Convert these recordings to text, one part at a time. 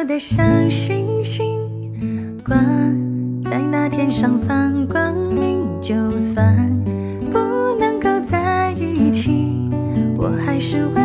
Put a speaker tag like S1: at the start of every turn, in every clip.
S1: 我的小星星，挂在那天上放光明。就算不能够在一起，我还是为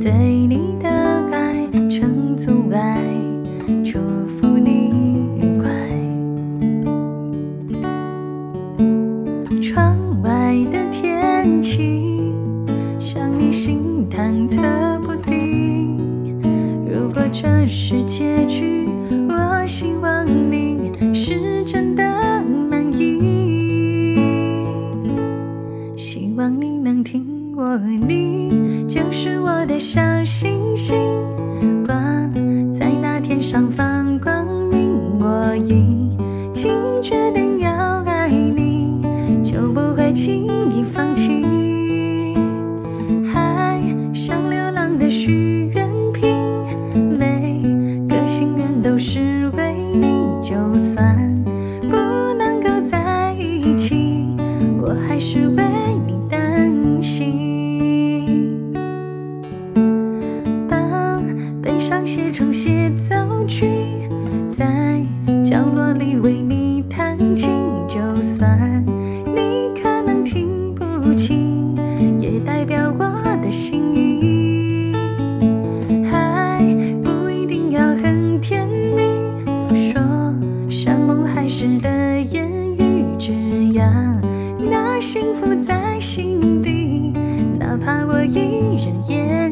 S1: 对你的爱成阻碍，祝福你愉快。窗外的天气，像你心忐忑不定。如果这是结局，我希望你是真的满意。希望你能听我，你就是我的小星星，挂在那天上放光明。我已经决定写成协奏曲，在角落里为你弹琴。就算你可能听不清，也代表我的心意。爱不一定要很甜蜜，说山盟海誓的言语，只要那幸福在心底，哪怕我一人演